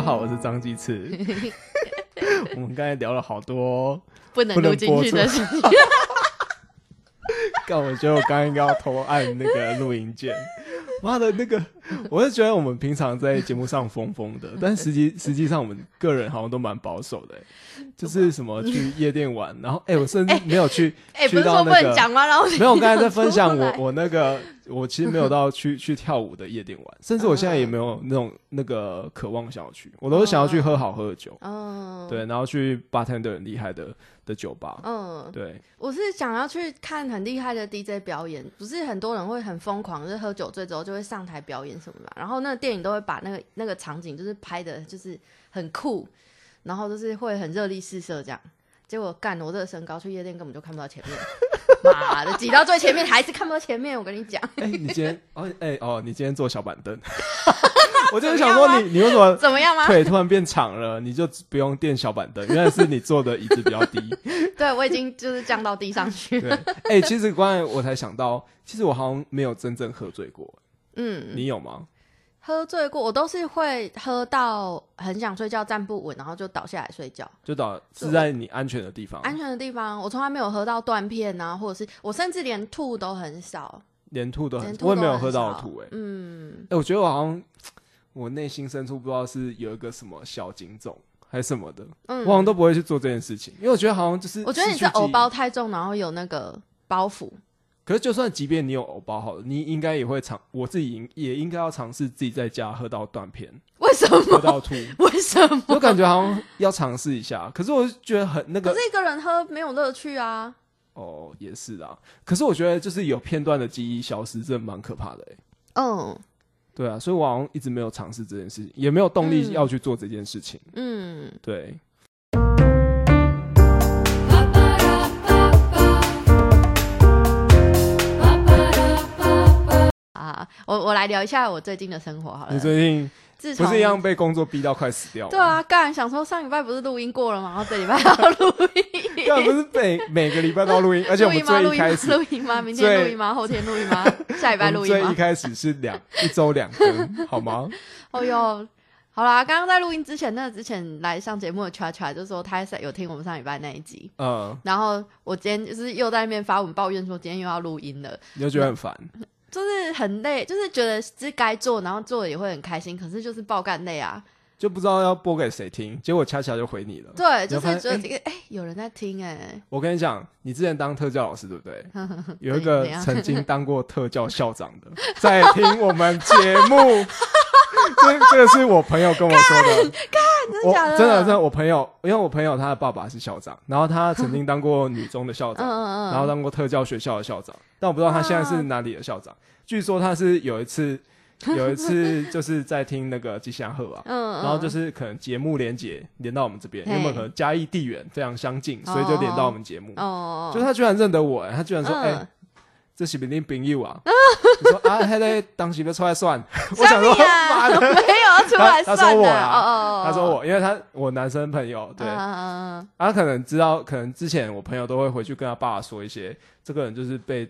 家好，我是张鸡翅。我们刚才聊了好多不能录进去的事情。但 我觉得我刚刚应该要偷按那个录音键。妈的，那个，我是觉得我们平常在节目上疯疯的，但实际实际上我们个人好像都蛮保守的，就是什么去夜店玩，然后哎，我甚至没有去去到那个讲吗？然后没有，我刚才在分享我我那个。我其实没有到去去跳舞的夜店玩，甚至我现在也没有那种那个渴望想要去，我都是想要去喝好喝的酒，嗯，对，然后去 bartender 很厉害的的酒吧，嗯，对，我是想要去看很厉害的 DJ 表演，不是很多人会很疯狂，就是喝酒醉之后就会上台表演什么的，然后那个电影都会把那个那个场景就是拍的就是很酷，然后就是会很热力四射这样，结果干我这个身高去夜店根本就看不到前面。妈的，挤到最前面还是看不到前面。我跟你讲，哎，你今天哦，哎哦，你今天坐小板凳，我就是想说你，你为什么怎么样吗？腿突然变长了，你就不用垫小板凳，原来是你坐的椅子比较低。对，我已经就是降到地上去了。哎，其实刚才我才想到，其实我好像没有真正喝醉过。嗯，你有吗？喝醉过，我都是会喝到很想睡觉，站不稳，然后就倒下来睡觉。就倒是在你安全的地方。安全的地方，我从来没有喝到断片啊，或者是我甚至连吐都很少，连吐都很，我也没有喝到吐哎。嗯，哎，我觉得我好像我内心深处不知道是有一个什么小警种还是什么的，嗯我好像都不会去做这件事情，因为我觉得好像就是我觉得你是偶包太重，然后有那个包袱。可是，就算即便你有偶包好了，你应该也会尝，我自己也应该要尝试自己在家喝到断片。为什么？喝到吐？为什么？我感觉好像要尝试一下。可是，我觉得很那个。可是一个人喝没有乐趣啊。哦，也是啊。可是我觉得，就是有片段的记忆消失，真的蛮可怕的。哎。嗯。对啊，所以我好像一直没有尝试这件事情，也没有动力要去做这件事情。嗯。对。我我来聊一下我最近的生活好了。你最近不是一样被工作逼到快死掉？对啊，刚想说上礼拜不是录音过了吗？然后这礼拜要录音，刚不是每每个礼拜都要录音，而且我们最一开始录音吗？明天录音吗？后天录音吗？下礼拜录音吗？最一开始是两一周两更，好吗？哦哟，好啦，刚刚在录音之前，那之前来上节目的 Cha Cha 就说他有听我们上礼拜那一集，嗯，然后我今天就是又在那边发文抱怨说今天又要录音了，你就觉得很烦。就是很累，就是觉得是该做，然后做了也会很开心，可是就是爆干累啊，就不知道要播给谁听，结果恰恰就回你了。对，就是觉得这个哎，有人在听哎。我跟你讲，你之前当特教老师对不对？有一个曾经当过特教校长的在听我们节目。这这个是我朋友跟我说的，我真的真的，我朋友，因为我朋友他的爸爸是校长，然后他曾经当过女中的校长，然后当过特教学校的校长，但我不知道他现在是哪里的校长。据说他是有一次 有一次就是在听那个吉祥鹤啊，然后就是可能节目连接连到我们这边，因为可能嘉义地缘非常相近，所以就连到我们节目。哦，就他居然认得我，他居然说，哎。这是不是你朋友啊？你说啊，他在当时不出来算？我想说，妈的，没有出来算他说我啊，他说我，因为他我男生朋友，对，他可能知道，可能之前我朋友都会回去跟他爸爸说一些，这个人就是被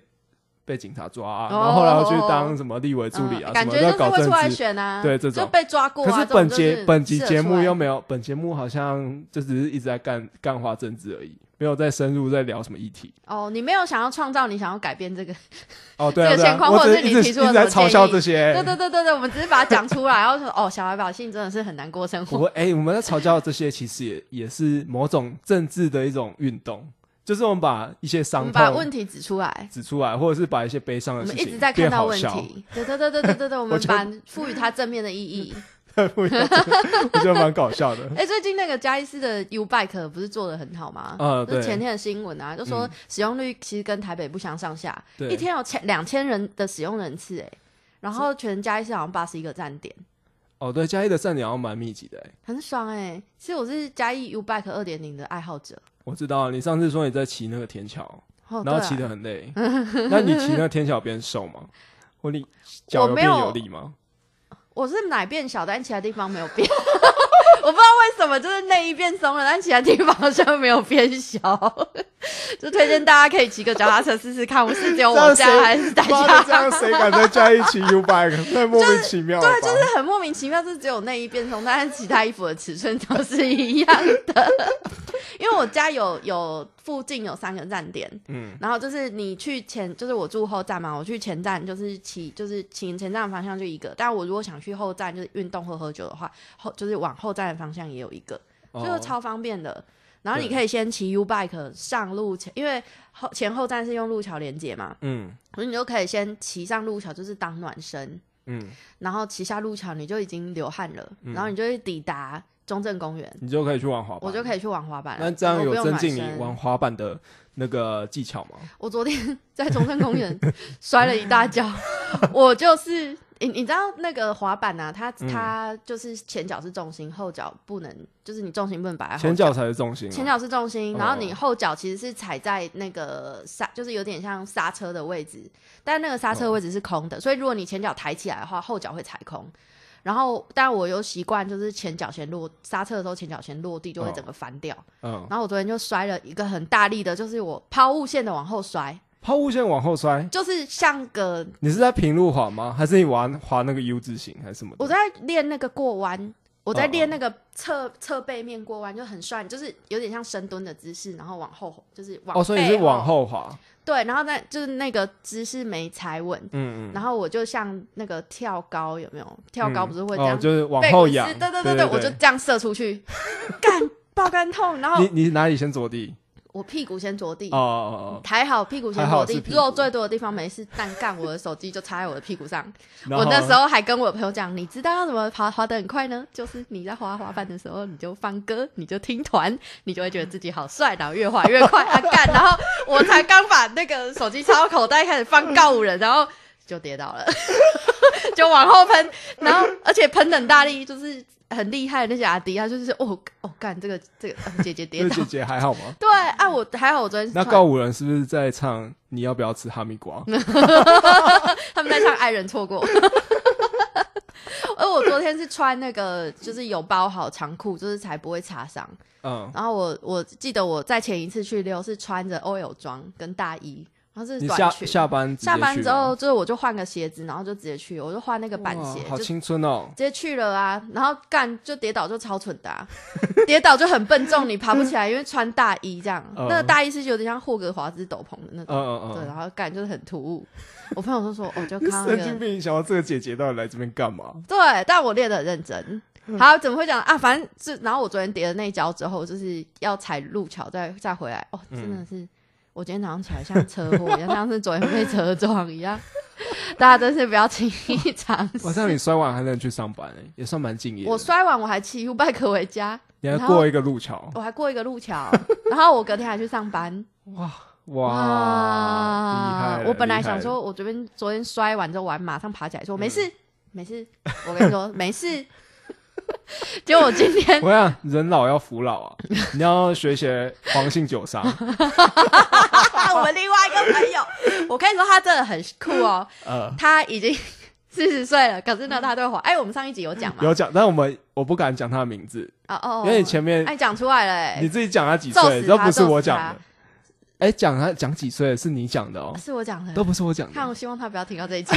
被警察抓，然后后来去当什么立委助理啊，什么要搞政治。啊，对这种。被抓过。可是本节本集节目又没有，本节目好像就只是一直在干干化政治而已。没有再深入在聊什么议题哦，你没有想要创造，你想要改变这个哦，这个现况，或者是你提出的嘲笑这些，对对对对对，我们只是把它讲出来，然后说哦，小孩百姓真的是很难过生活。我哎，我们在嘲笑这些，其实也也是某种政治的一种运动，就是我们把一些伤痛、把问题指出来、指出来，或者是把一些悲伤的事情，我们一直在看到问题，对对对对对对对，我们把赋予它正面的意义。我觉得蛮搞笑的。哎，最近那个嘉义市的 U Bike 不是做的很好吗？呃，对。前天的新闻啊，就说使用率其实跟台北不相上下，一天有千两千人的使用人次，哎，然后全嘉义市好像八十一个站点。哦，对，嘉义的站点好像蛮密集的，哎，很爽哎。其实我是嘉义 U Bike 二点零的爱好者。我知道，你上次说你在骑那个天桥，然后骑得很累。那你骑那个天桥变瘦吗？或你脚有变有力吗？我是奶变小，但其他地方没有变。我不知道为什么，就是内衣变松了，但其他地方好像没有变小。就推荐大家可以骑个脚踏车试试看，我是只有我家还是大家？这样谁敢在家里骑 U bike？太莫名其妙。对，就是很莫名其妙，就是只有内衣变松，但是其他衣服的尺寸都是一样的。因为我家有有附近有三个站点，嗯，然后就是你去前，就是我住后站嘛，我去前站就是骑，就是骑前站的方向就一个，但我如果想去后站就是运动或喝酒的话，后就是往后站的方向也有一个，就是超方便的。然后你可以先骑 U bike 上路前，因为后前后站是用路桥连接嘛，嗯，所以你就可以先骑上路桥，就是当暖身，嗯，然后骑下路桥你就已经流汗了，然后你就会抵达中正公园，你就可以去玩滑板，我就可以去玩滑板。那这样有增进你玩滑板的那个技巧吗？我昨天 在中正公园摔了一大跤，我就是。你你知道那个滑板啊，它它就是前脚是重心，后脚不能，就是你重心不能摆在前脚才是重心，前脚是重心，然后你后脚其实是踩在那个刹，就是有点像刹车的位置，但那个刹车位置是空的，所以如果你前脚抬起来的话，后脚会踩空。然后，但我又习惯，就是前脚先落刹车的时候，前脚先落地，就会整个翻掉。嗯，然后我昨天就摔了一个很大力的，就是我抛物线的往后摔。抛物线往后摔，就是像个你是在平路滑吗？还是你玩滑那个 U 字形还是什么？我在练那个过弯，我在练那个侧侧背面过弯，就很帅，就是有点像深蹲的姿势，然后往后就是往哦，所以你是往后滑。对，然后再就是那个姿势没踩稳，嗯嗯，然后我就像那个跳高有没有？跳高不是会这样，就是往后仰，对对对对，我就这样射出去，干爆肝痛，然后你你哪里先着地？我屁股先着地，哦，抬好屁股先着地，肉最多的地方没事，但干我的手机就插在我的屁股上。我那时候还跟我朋友讲，你知道要怎么滑滑的很快呢？就是你在滑滑板的时候，你就放歌，你就听团，你就会觉得自己好帅，然后越滑越快。啊干，然后我才刚把那个手机插到口袋，开始放告五人，然后就跌倒了，就往后喷，然后而且喷很大力，就是。很厉害的那些阿迪他，就是哦哦干这个这个姐姐跌倒，姐姐还好吗？对啊，我还好，我昨天那告五人是不是在唱你要不要吃哈密瓜？他们在唱爱人错过。而我昨天是穿那个，就是有包好长裤，就是才不会擦伤。嗯，然后我我记得我在前一次去溜是穿着 OL 装跟大衣。然后是短裙。下班下班之后，就是我就换个鞋子，然后就直接去，我就换那个板鞋，好青春哦！直接去了啊，然后干就跌倒就超蠢的，跌倒就很笨重，你爬不起来，因为穿大衣这样，那个大衣是有点像霍格华兹斗篷的那种，对，然后干就是很突兀。我朋友都说，我就看神经病，想到这个姐姐到底来这边干嘛？对，但我练的很认真。好，怎么会讲啊？反正是，然后我昨天跌了那一跤之后，就是要踩路桥再再回来，哦，真的是。我今天早上起来像车祸一样，像是昨天被车撞一样。大家真是不要轻易尝试。晚上你摔完还能去上班，也算蛮敬业。我摔完我还骑 U bike 回家，你还过一个路桥，我还过一个路桥，然后我隔天还去上班。哇哇！我本来想说，我昨天昨天摔完之后，我还马上爬起来说没事没事。我跟你说没事。就我今天，我想人老要服老啊，你要学学黄姓酒商。我们另外一个朋友，我可以说他真的很酷哦。呃，他已经四十岁了，可是呢，他都会滑。哎，我们上一集有讲吗？有讲，但我们我不敢讲他的名字哦哦，因为你前面哎讲出来了，你自己讲他几岁，都不是我讲的。哎，讲他讲几岁是你讲的哦，是我讲的，都不是我讲的。看，我希望他不要听到这一集。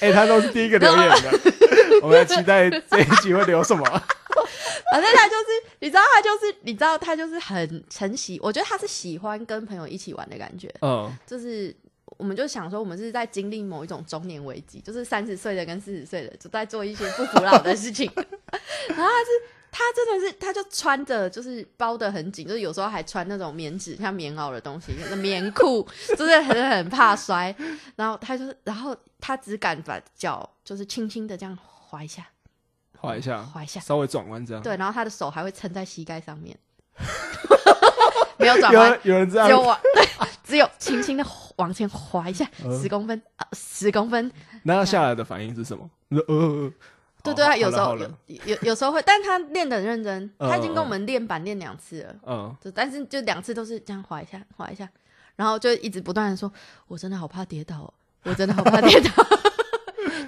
哎，他都是第一个留言的。我们期待这一集会留什么？反正他就是，你知道，他就是，你知道，他就是很很喜，我觉得他是喜欢跟朋友一起玩的感觉。嗯，就是，我们就想说，我们是在经历某一种中年危机，就是三十岁的跟四十岁的就在做一些不服老的事情。然后他是，他真的是，他就穿着就是包的很紧，就是有时候还穿那种棉质像棉袄的东西，那棉裤，就是很很怕摔。然后他就是，然后他只敢把脚就是轻轻的这样。滑一下，滑一下，滑一下，稍微转弯这样。对，然后他的手还会撑在膝盖上面，没有转弯，有人这样，只有往 对，只有轻轻的往前滑一下，十公分啊，十公分。那他下来的反应是什么？呃，对对啊，有时候有有有时候会，但他练的很认真，他已经跟我们练板练两次了，嗯，就但是就两次都是这样滑一下，滑一下，然后就一直不断的说，我真的好怕跌倒，我真的好怕跌倒。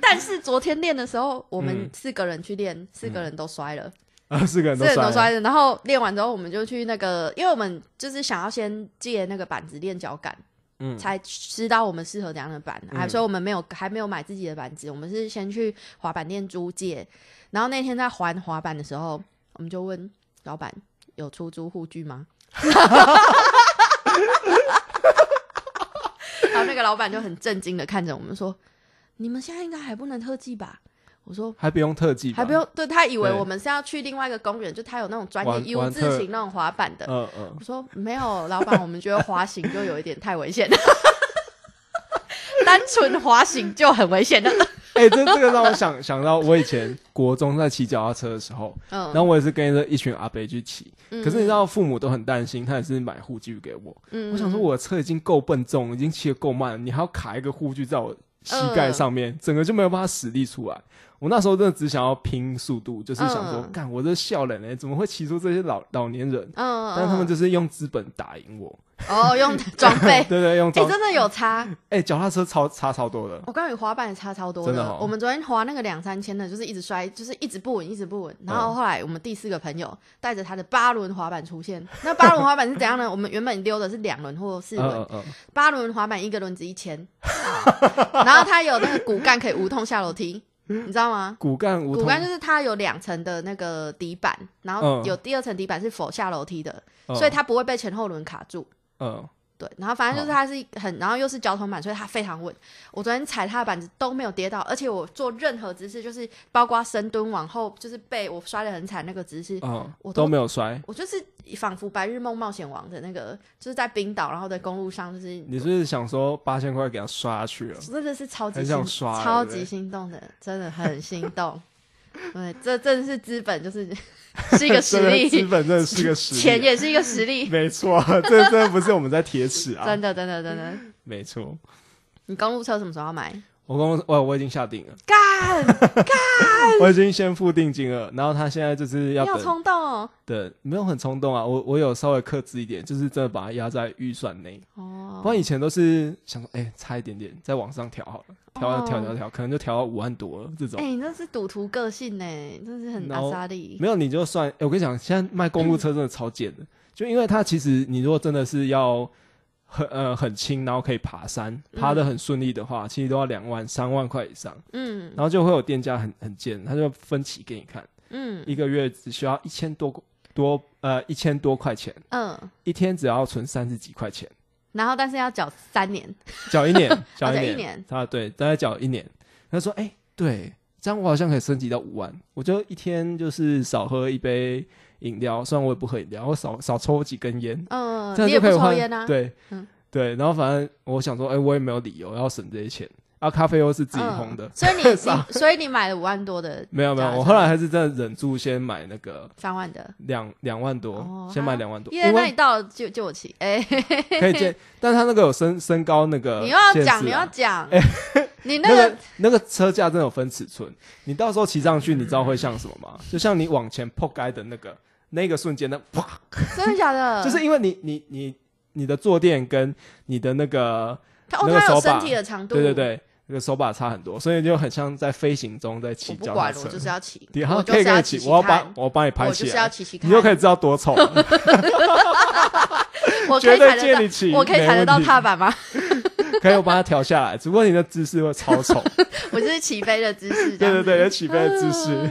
但是昨天练的时候，我们四个人去练，四个人都摔了。啊，四个人都摔了。然后练完之后，我们就去那个，因为我们就是想要先借那个板子练脚感，嗯，才知道我们适合怎样的板。还所以我们没有还没有买自己的板子，我们是先去滑板店租借。然后那天在还滑板的时候，我们就问老板有出租护具吗？然后那个老板就很震惊的看着我们说：“你们现在应该还不能特技吧？”我说还不用特技，还不用。对他以为我们是要去另外一个公园，就他有那种专业 U 字型那种滑板的。嗯嗯。我说没有，老板，我们觉得滑行就有一点太危险了。单纯滑行就很危险的。哎，这这个让我想想到我以前国中在骑脚踏车的时候，嗯，然后我也是跟着一群阿伯去骑。可是你知道，父母都很担心，他也是买护具给我。嗯，我想说我的车已经够笨重，已经骑得够慢了，你还要卡一个护具在我膝盖上面，整个就没有办法使力出来。我那时候真的只想要拼速度，就是想说，干我这笑人呢，怎么会骑出这些老老年人？嗯，但他们就是用资本打赢我。哦，用装备，对对，用。哎，真的有差。哎，脚踏车超差超多的。我告诉你，滑板也差超多的。我们昨天滑那个两三千的，就是一直摔，就是一直不稳，一直不稳。然后后来我们第四个朋友带着他的八轮滑板出现。那八轮滑板是怎样呢？我们原本溜的是两轮或四轮，八轮滑板一个轮子一千，然后它有那个骨干可以无痛下楼梯。你知道吗？骨干，骨干就是它有两层的那个底板，然后有第二层底板是否下楼梯的，所以它不会被前后轮卡住。嗯。对，然后反正就是它是很，然后又是交通板，所以它非常稳。我昨天踩它的板子都没有跌到，而且我做任何姿势，就是包括深蹲往后，就是被我摔的很惨那个姿势，我都没有摔。我就是仿佛白日梦冒险王的那个，就是在冰岛，然后在公路上，就是你是不是想说八千块给他刷下去了？真的是超级想刷，超级心动的，真的很心动。对，这真的是资本，就是 是一个 实力。资本真的是个实力，钱也是一个实力。没错，这真的不是我们在铁齿啊！真的，真的，真的，没错。你公路车什么时候要买？我公我我已经下定了，干 干，我已经先付定金了。然后他现在就是要，要冲动哦。对，没有很冲动啊。我我有稍微克制一点，就是真的把它压在预算内。哦，不然以前都是想说，哎，差一点点，再往上调好了，调调调调，可能就调到五万多了这种。哎，你这是赌徒个性呢，真是很阿萨利。没有，你就算，哎，我跟你讲，现在卖公路车真的超贱的，就因为它其实你如果真的是要。很呃很轻，然后可以爬山，爬的很顺利的话，其实都要两万三万块以上。嗯，然后就会有店家很很贱，他就分期给你看。嗯，一个月只需要一千多多呃一千多块钱。嗯，一天只要存三十几块钱。然后但是要缴三年，缴一年，缴一年。啊对，大概缴一年。他说：“哎，对，这样我好像可以升级到五万，我就一天就是少喝一杯。”饮料，虽然我也不喝饮料，我少少抽几根烟，嗯，你也不抽烟啊？对，嗯，对，然后反正我想说，哎，我也没有理由要省这些钱，啊，咖啡又是自己烘的，所以 你，所以你买了五万多的，没有没有，我后来还是真的忍住先买那个三万的，两两万多，先买两万多，因为那你到了就就我骑，哎，可以借，但他那个有身身高那个，你要讲你要讲，你那个那个车架真的有分尺寸，你到时候骑上去，你知道会像什么吗？就像你往前破开的那个。那个瞬间呢？哇！真的假的？就是因为你你你你的坐垫跟你的那个那个手把的长度，对对对，那个手把差很多，所以就很像在飞行中在骑脚踏车。我就是要骑，好可以可以骑，我要把我帮你拍起来，你就可以知道多丑。我绝对借你骑，我可以踩得到踏板吗？可以，我把它调下来。只不过你的姿势会超丑。我就是起飞的姿势。对对对，有起飞的姿势。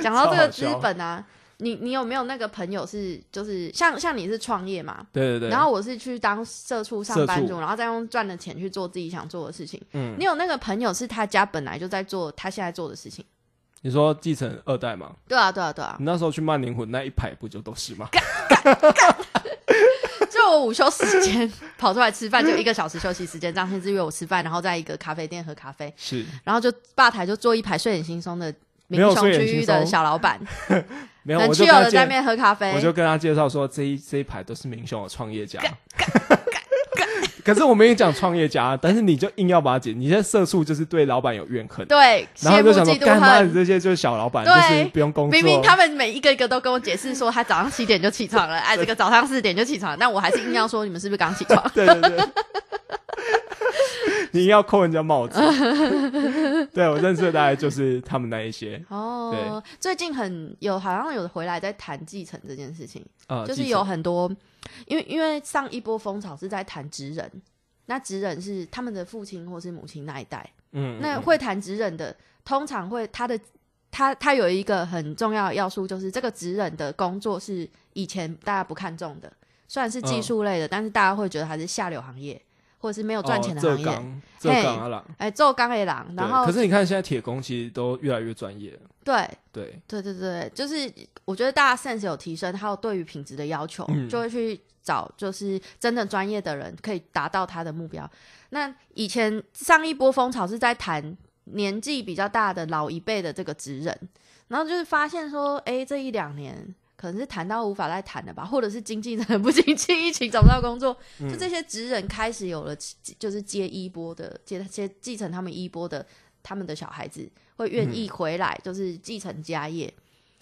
讲到这个资本啊。你你有没有那个朋友是就是像像你是创业嘛？对对对。然后我是去当社畜上班族，然后再用赚的钱去做自己想做的事情。嗯。你有那个朋友是他家本来就在做他现在做的事情？你说继承二代吗？对啊对啊对啊。你那时候去慢灵魂那一排不就都是吗？就我午休时间跑出来吃饭，就一个小时休息时间。张天志约我吃饭，然后在一个咖啡店喝咖啡。是。然后就吧台就坐一排睡眼惺忪的民雄区域的小老板。没有，我就在那边喝咖啡。我就跟他介绍说，这一这一排都是明雄的创业家。可是我没有讲创业家，但是你就硬要把它解，你现在社畜就是对老板有怨恨。对，然后就想说，干嘛你这些就是小老板，就是不用工作。明明他们每一个一个都跟我解释说，他早上七点就起床了，哎，这个早上四点就起床，但我还是硬要说，你们是不是刚起床？对对对。你要扣人家帽子。对我认识的大概就是他们那一些。哦，最近很有好像有回来在谈继承这件事情，呃，就是有很多，因为因为上一波风潮是在谈职人，那职人是他们的父亲或是母亲那一代，嗯，那会谈职人的通常会他的他他有一个很重要的要素，就是这个职人的工作是以前大家不看重的。虽然是技术类的，但是大家会觉得它是下流行业，或者是没有赚钱的行业。做钢阿郎，哎，做钢一郎。然后，可是你看现在铁工其实都越来越专业。对对对对对，就是我觉得大家 sense 有提升，还有对于品质的要求，就会去找就是真的专业的人，可以达到他的目标。那以前上一波风潮是在谈年纪比较大的老一辈的这个职人，然后就是发现说，哎，这一两年。可能是谈到无法再谈了吧，或者是经济很不景气，疫情找不到工作，就这些职人开始有了，就是接衣钵的，接接继承他们衣钵的，他们的小孩子会愿意回来，就是继承家业。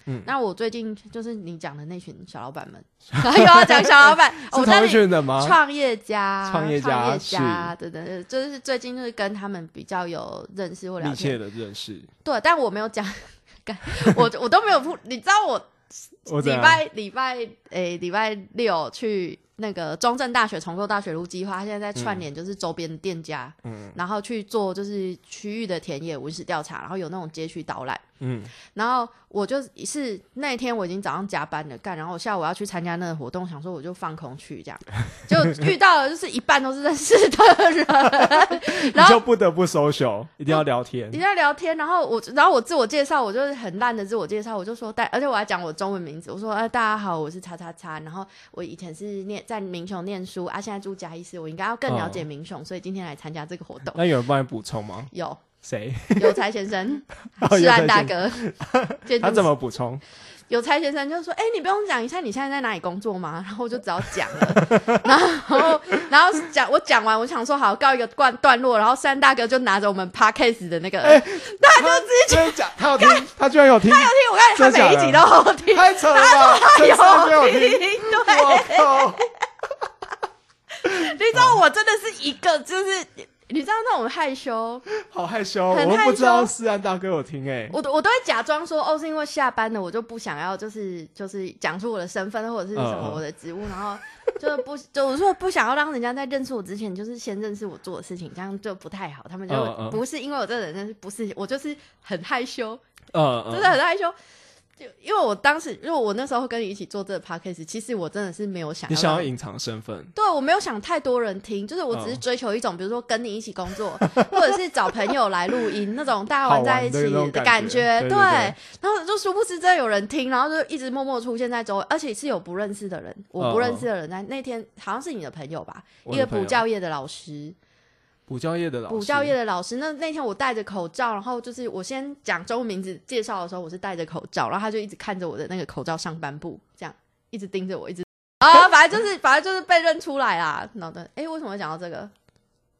嗯，那我最近就是你讲的那群小老板们，又要讲小老板，是同群的吗？创业家，创业家，对，对对，就是最近就是跟他们比较有认识或了解的认识。对，但我没有讲，我我都没有你知道我。礼拜礼拜诶，礼拜六去那个中正大学重构大学路计划，他现在在串联就是周边的店家，嗯，然后去做就是区域的田野文史调查，然后有那种街区导览。嗯，然后我就是那天我已经早上加班了干，然后我下午要去参加那个活动，想说我就放空去这样，就遇到了就是一半都是认识的人，然后就不得不 social，一定要聊天，一定要聊天。然后我，然后我自我介绍，我就是很烂的自我介绍，我就说，但而且我还讲我中文名字，我说，哎，大家好，我是叉叉叉，然后我以前是念在明雄念书啊，现在住嘉义市，我应该要更了解明雄，所以今天来参加这个活动。那有人帮你补充吗？有。谁？有才先生，是安大哥。他怎么补充？有才先生就说：“哎，你不用讲一下你现在在哪里工作吗？”然后我就只要讲了。然后，然后讲我讲完，我想说好告一个段段落。然后三大哥就拿着我们 podcast 的那个，他就直接讲，他有听，他居然有听，他有听。我看他每一集都有听，太扯了吧？他有听，对。你知道我真的是一个就是。你知道那种害羞，好害羞，我都不知道思安大哥有听哎，我我都会假装说哦，是因为下班了，我就不想要，就是就是讲出我的身份或者是什么我的职务，然后就不 就我说不想要让人家在认识我之前，就是先认识我做的事情，这样就不太好。他们就不是因为我这个人，但是不是我就是很害羞，嗯，真的很害羞。因为我当时，因为我那时候跟你一起做这个 podcast，其实我真的是没有想，你想要隐藏身份，对我没有想太多人听，就是我只是追求一种，比如说跟你一起工作，或者是找朋友来录音那种大家玩在一起的感觉，对。然后就殊不知真的有人听，然后就一直默默出现在周围，而且是有不认识的人，我不认识的人在那天好像是你的朋友吧，一个补教业的老师。补教业的老师，补教业的老师。那那天我戴着口罩，然后就是我先讲中文名字介绍的时候，我是戴着口罩，然后他就一直看着我的那个口罩上半部，这样一直盯着我，一直啊，反正就是反正就是被认出来啦。脑袋哎，为什么会讲到这个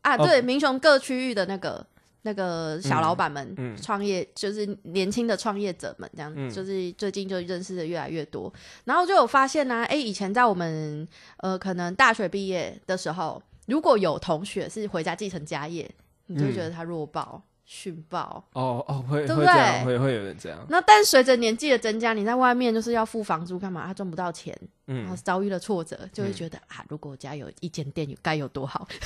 啊？对，民雄各区域的那个那个小老板们创业，就是年轻的创业者们，这样就是最近就认识的越来越多，然后就有发现呢，哎，以前在我们呃可能大学毕业的时候。如果有同学是回家继承家业，你就觉得他弱爆、逊爆。哦哦，会会这样，会会有人这样。那但随着年纪的增加，你在外面就是要付房租干嘛？他赚不到钱，然后遭遇了挫折，就会觉得啊，如果我家有一间店，该有多好。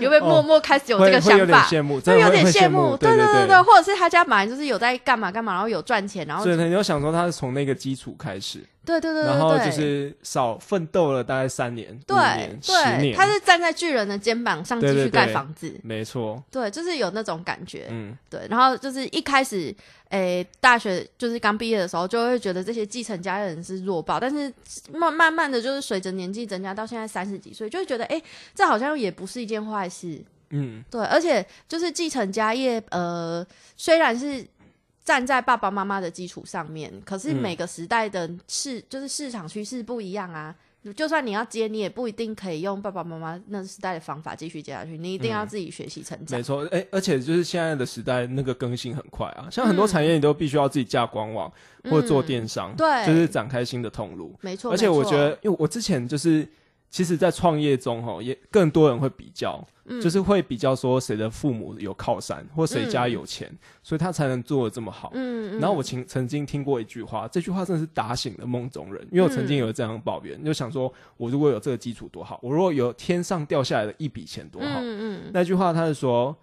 有没有默默开始有这个想法？羡慕，会有点羡慕。对对对对，或者是他家本来就是有在干嘛干嘛，然后有赚钱，然后所以你有想说他是从那个基础开始。对对对，然后就是少奋斗了大概三年、对年、十年，他是站在巨人的肩膀上继续盖房子，没错，对，就是有那种感觉，嗯，对。然后就是一开始，诶，大学就是刚毕业的时候，就会觉得这些继承家人是弱爆，但是慢慢慢的就是随着年纪增加，到现在三十几岁，就会觉得，哎，这好像也不是一件坏事，嗯，对。而且就是继承家业，呃，虽然是。站在爸爸妈妈的基础上面，可是每个时代的市就是市场趋势不一样啊。就算你要接，你也不一定可以用爸爸妈妈那时代的方法继续接下去。你一定要自己学习成长。没错，哎，而且就是现在的时代，那个更新很快啊。像很多产业，你都必须要自己架官网或者做电商，对，就是展开新的通路。没错，而且我觉得，因为我之前就是其实，在创业中哈，也更多人会比较，就是会比较说谁的父母有靠山，或谁家有钱，所以他才能做的这么好。嗯然后我曾曾经听过一句话，这句话真的是打醒了梦中人，因为我曾经有这样抱怨，就想说，我如果有这个基础多好，我如果有天上掉下来的一笔钱多好。嗯嗯。那句话他是说，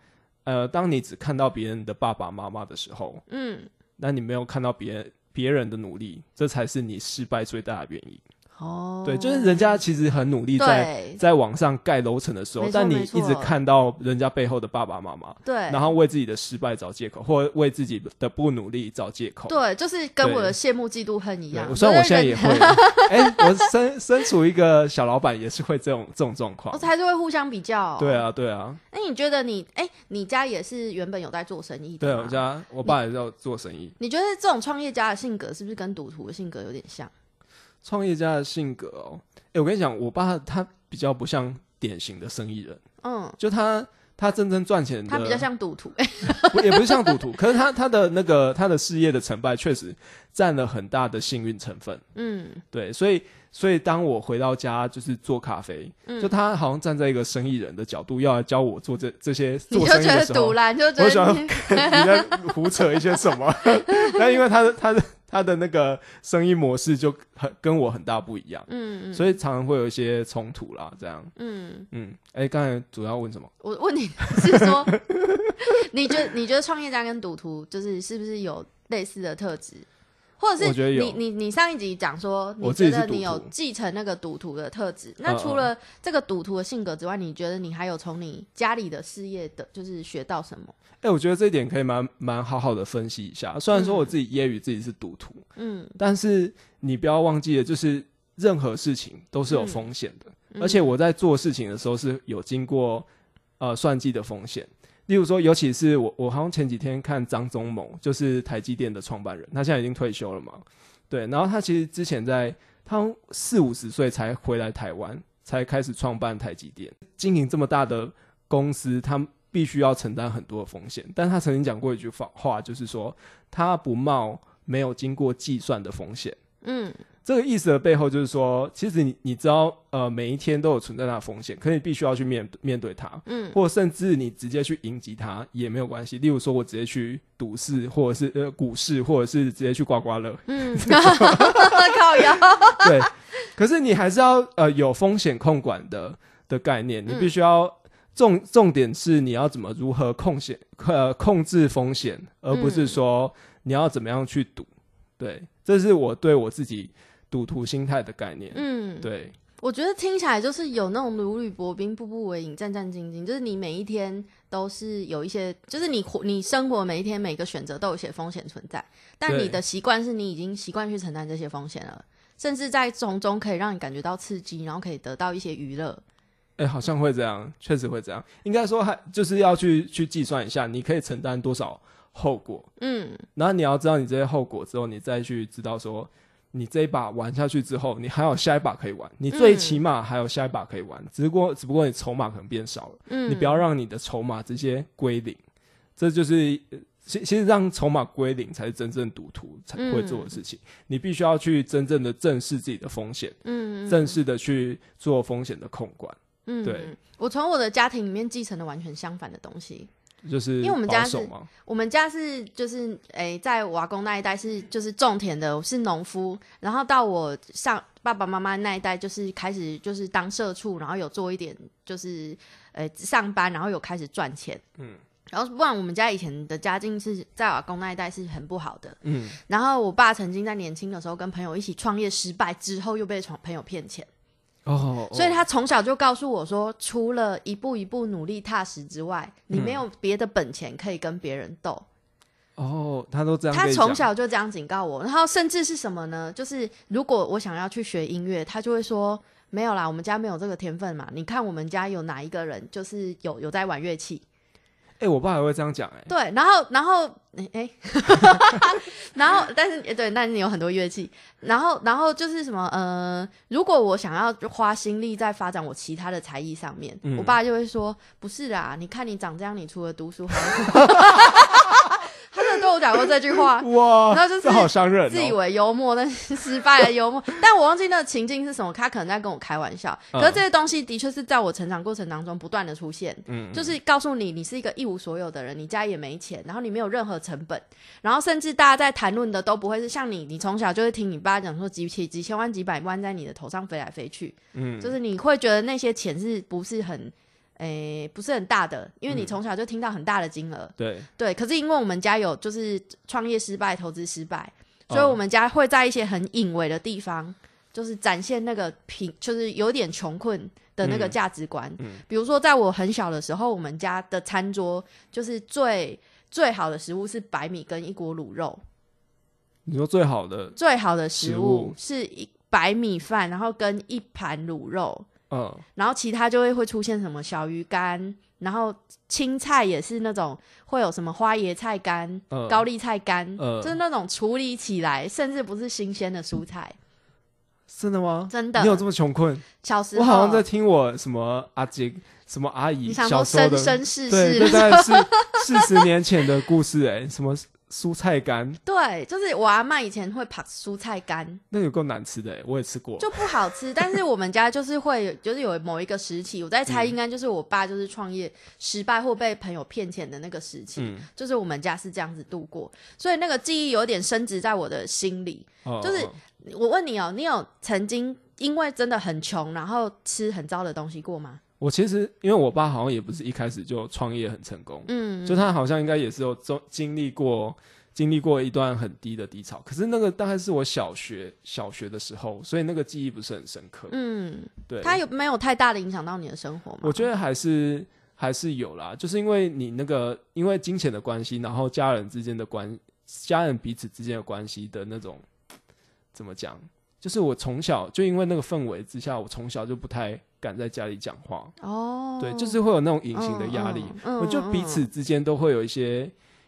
呃，当你只看到别人的爸爸妈妈的时候，嗯，那你没有看到别人别人的努力，这才是你失败最大的原因。哦，对，就是人家其实很努力在在网上盖楼层的时候，但你一直看到人家背后的爸爸妈妈，对，然后为自己的失败找借口，或为自己的不努力找借口，对，就是跟我的羡慕嫉妒恨一样。虽然我现在也会，哎，我身身处一个小老板，也是会这种这种状况，还是会互相比较。对啊，对啊。哎，你觉得你，哎，你家也是原本有在做生意？对，我家我爸也是要做生意。你觉得这种创业家的性格是不是跟赌徒的性格有点像？创业家的性格哦，哎，我跟你讲，我爸他比较不像典型的生意人，嗯，就他他真正赚钱，他比较像赌徒，也不是像赌徒，可是他他的那个他的事业的成败确实占了很大的幸运成分，嗯，对，所以所以当我回到家就是做咖啡，嗯。就他好像站在一个生意人的角度要来教我做这这些做生意的时候，我就觉得你在胡扯一些什么，但因为他的他的。他的那个生意模式就很跟我很大不一样，嗯嗯，所以常常会有一些冲突啦，这样，嗯。嗯，哎，刚才主要问什么？我问你是说，你觉得你觉得创业家跟赌徒就是是不是有类似的特质？或者是你你你上一集讲说，你觉得你有继承那个赌徒的特质？那除了这个赌徒的性格之外，你觉得你还有从你家里的事业的，就是学到什么？哎，我觉得这一点可以蛮蛮好好的分析一下。虽然说我自己揶揄自己是赌徒，嗯，但是你不要忘记了，就是任何事情都是有风险的，而且我在做事情的时候是有经过呃算计的风险。例如说，尤其是我，我好像前几天看张忠谋，就是台积电的创办人，他现在已经退休了嘛，对，然后他其实之前在他四五十岁才回来台湾，才开始创办台积电，经营这么大的公司，他必须要承担很多的风险。但他曾经讲过一句话，就是说他不冒没有经过计算的风险。嗯。这个意思的背后就是说，其实你你知道，呃，每一天都有存在它的风险，可你必须要去面面对它，嗯，或甚至你直接去迎击它也没有关系。例如说，我直接去赌市，或者是呃股市，或者是直接去刮刮乐，嗯，靠腰，对。可是你还是要呃有风险控管的的概念，你必须要重重点是你要怎么如何控险呃控制风险，而不是说你要怎么样去赌，对，这是我对我自己。赌徒心态的概念，嗯，对，我觉得听起来就是有那种如履薄冰、步步为营、战战兢兢，就是你每一天都是有一些，就是你活你生活每一天每个选择都有一些风险存在，但你的习惯是你已经习惯去承担这些风险了，甚至在从中可以让你感觉到刺激，然后可以得到一些娱乐。哎，好像会这样，确实会这样。应该说，还就是要去去计算一下，你可以承担多少后果，嗯，然后你要知道你这些后果之后，你再去知道说。你这一把玩下去之后，你还有下一把可以玩，你最起码还有下一把可以玩，只不过只不过你筹码可能变少了。嗯，你不要让你的筹码直接归零，这就是其其实让筹码归零才是真正赌徒才会做的事情。你必须要去真正的正视自己的风险，嗯，正式的去做风险的控管。嗯，对我从我的家庭里面继承的完全相反的东西。就是因为我们家是，我们家是就是诶，在瓦工那一代是就是种田的，是农夫。然后到我上爸爸妈妈那一代，就是开始就是当社畜，然后有做一点就是呃上班，然后有开始赚钱。嗯，然后不然我们家以前的家境是在瓦工那一代是很不好的。嗯，然后我爸曾经在年轻的时候跟朋友一起创业失败之后，又被朋友骗钱。哦，所以他从小就告诉我说，除了一步一步努力踏实之外，你没有别的本钱可以跟别人斗。哦，他都这样，他从小就这样警告我，然后甚至是什么呢？就是如果我想要去学音乐，他就会说没有啦，我们家没有这个天分嘛。你看我们家有哪一个人就是有有在玩乐器？哎，我爸还会这样讲哎。对，然后，然后，哎，然后，但是，对，但是你有很多乐器，然后，然后就是什么，呃，如果我想要花心力在发展我其他的才艺上面，我爸就会说，不是啦，你看你长这样，你除了读书还…… 跟我我讲过这句话。哇，然后就是好伤人，自以为幽默，但是失败的幽默。但我忘记那个情境是什么，他可能在跟我开玩笑。可是这些东西的确是在我成长过程当中不断的出现。嗯，就是告诉你，你是一个一无所有的人，你家也没钱，然后你没有任何成本，然后甚至大家在谈论的都不会是像你，你从小就会听你爸讲说几几几千万几百万在你的头上飞来飞去。嗯，就是你会觉得那些钱是不是很？诶，不是很大的，因为你从小就听到很大的金额。对对，可是因为我们家有就是创业失败、投资失败，所以我们家会在一些很隐微的地方，就是展现那个贫，就是有点穷困的那个价值观。嗯，比如说在我很小的时候，我们家的餐桌就是最最好的食物是白米跟一锅卤肉。你说最好的最好的食物是一白米饭，然后跟一盘卤肉。嗯，然后其他就会会出现什么小鱼干，然后青菜也是那种会有什么花椰菜干、高丽菜干，就是那种处理起来甚至不是新鲜的蔬菜。真的吗？真的，你有这么穷困？小时候我好像在听我什么阿姐、什么阿姨小时候的生世对，大概是 四十年前的故事哎，什么？蔬菜干，对，就是我阿妈以前会泡蔬菜干，那有够难吃的，我也吃过，就不好吃。但是我们家就是会，就是有某一个时期，我在猜，应该就是我爸就是创业失败或被朋友骗钱的那个时期，就是我们家是这样子度过，所以那个记忆有点升值在我的心里。就是我问你哦，你有曾经因为真的很穷，然后吃很糟的东西过吗？我其实因为我爸好像也不是一开始就创业很成功，嗯，就他好像应该也是有经经历过经历过一段很低的低潮，可是那个大概是我小学小学的时候，所以那个记忆不是很深刻，嗯，对，他有没有太大的影响到你的生活吗？我觉得还是还是有啦，就是因为你那个因为金钱的关系，然后家人之间的关家人彼此之间的关系的那种怎么讲，就是我从小就因为那个氛围之下，我从小就不太。敢在家里讲话哦，对，就是会有那种隐形的压力，我就彼此之间都会有一些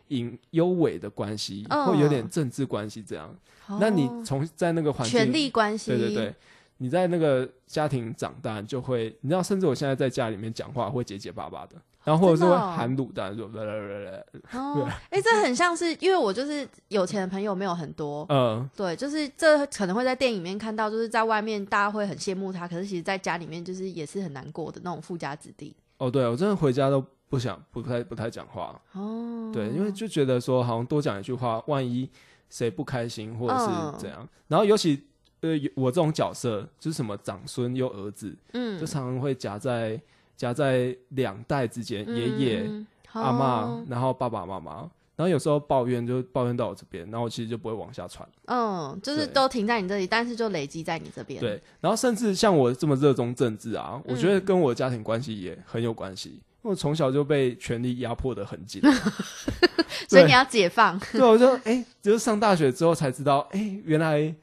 隐幽微的关系，会有点政治关系这样。那你从在那个环境，权力关系，对对对，你在那个家庭长大，就会你知道，甚至我现在在家里面讲话会结结巴巴的。然后或者是会含卤蛋，说来来来来，哦，哎，这很像是因为我就是有钱的朋友没有很多，嗯，对，就是这可能会在电影里面看到，就是在外面大家会很羡慕他，可是其实在家里面就是也是很难过的那种富家子弟。哦，对，我真的回家都不想不太不太讲话，哦，对，因为就觉得说好像多讲一句话，万一谁不开心或者是怎样，然后尤其呃我这种角色就是什么长孙又儿子，嗯，就常常会夹在。夹在两代之间，爷爷、阿妈，然后爸爸妈妈，然后有时候抱怨就抱怨到我这边，然后我其实就不会往下传。嗯，就是都停在你这里，但是就累积在你这边。对，然后甚至像我这么热衷政治啊，我觉得跟我家庭关系也很有关系，因为我从小就被权力压迫的很紧，所以你要解放。对，我就哎，就是上大学之后才知道，哎，原来。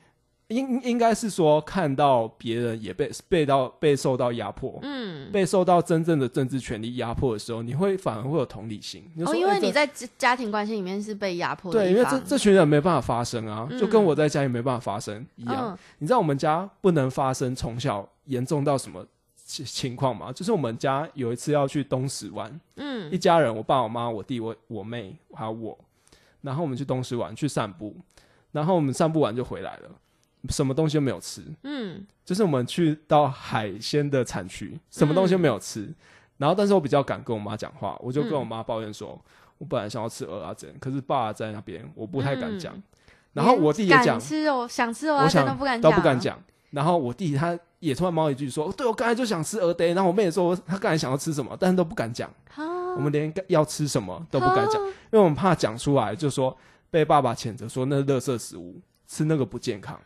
应应该是说，看到别人也被被到被受到压迫，嗯，被受到真正的政治权利压迫的时候，你会反而会有同理心。哦，因为你在家庭关系里面是被压迫的，对，因为这这群人没办法发声啊，就跟我在家也没办法发声一样。你知道我们家不能发声，从小严重到什么情情况吗？就是我们家有一次要去东石玩，嗯，一家人，我爸、我妈、我弟、我我妹还有我，然后我们去东石玩去散步，然后我们散步完就回来了。什么东西都没有吃，嗯，就是我们去到海鲜的产区，什么东西都没有吃。然后，但是我比较敢跟我妈讲话，我就跟我妈抱怨说，我本来想要吃鹅阿珍，可是爸在那边，我不太敢讲。然后我弟也讲吃哦，想吃鹅阿珍都不敢都不敢讲。然后我弟他也突然冒一句说，对我刚才就想吃鹅呆。然后我妹也说，她刚才想要吃什么，但是都不敢讲。我们连要吃什么都不敢讲，因为我们怕讲出来就说被爸爸谴责说那是垃圾食物，吃那个不健康。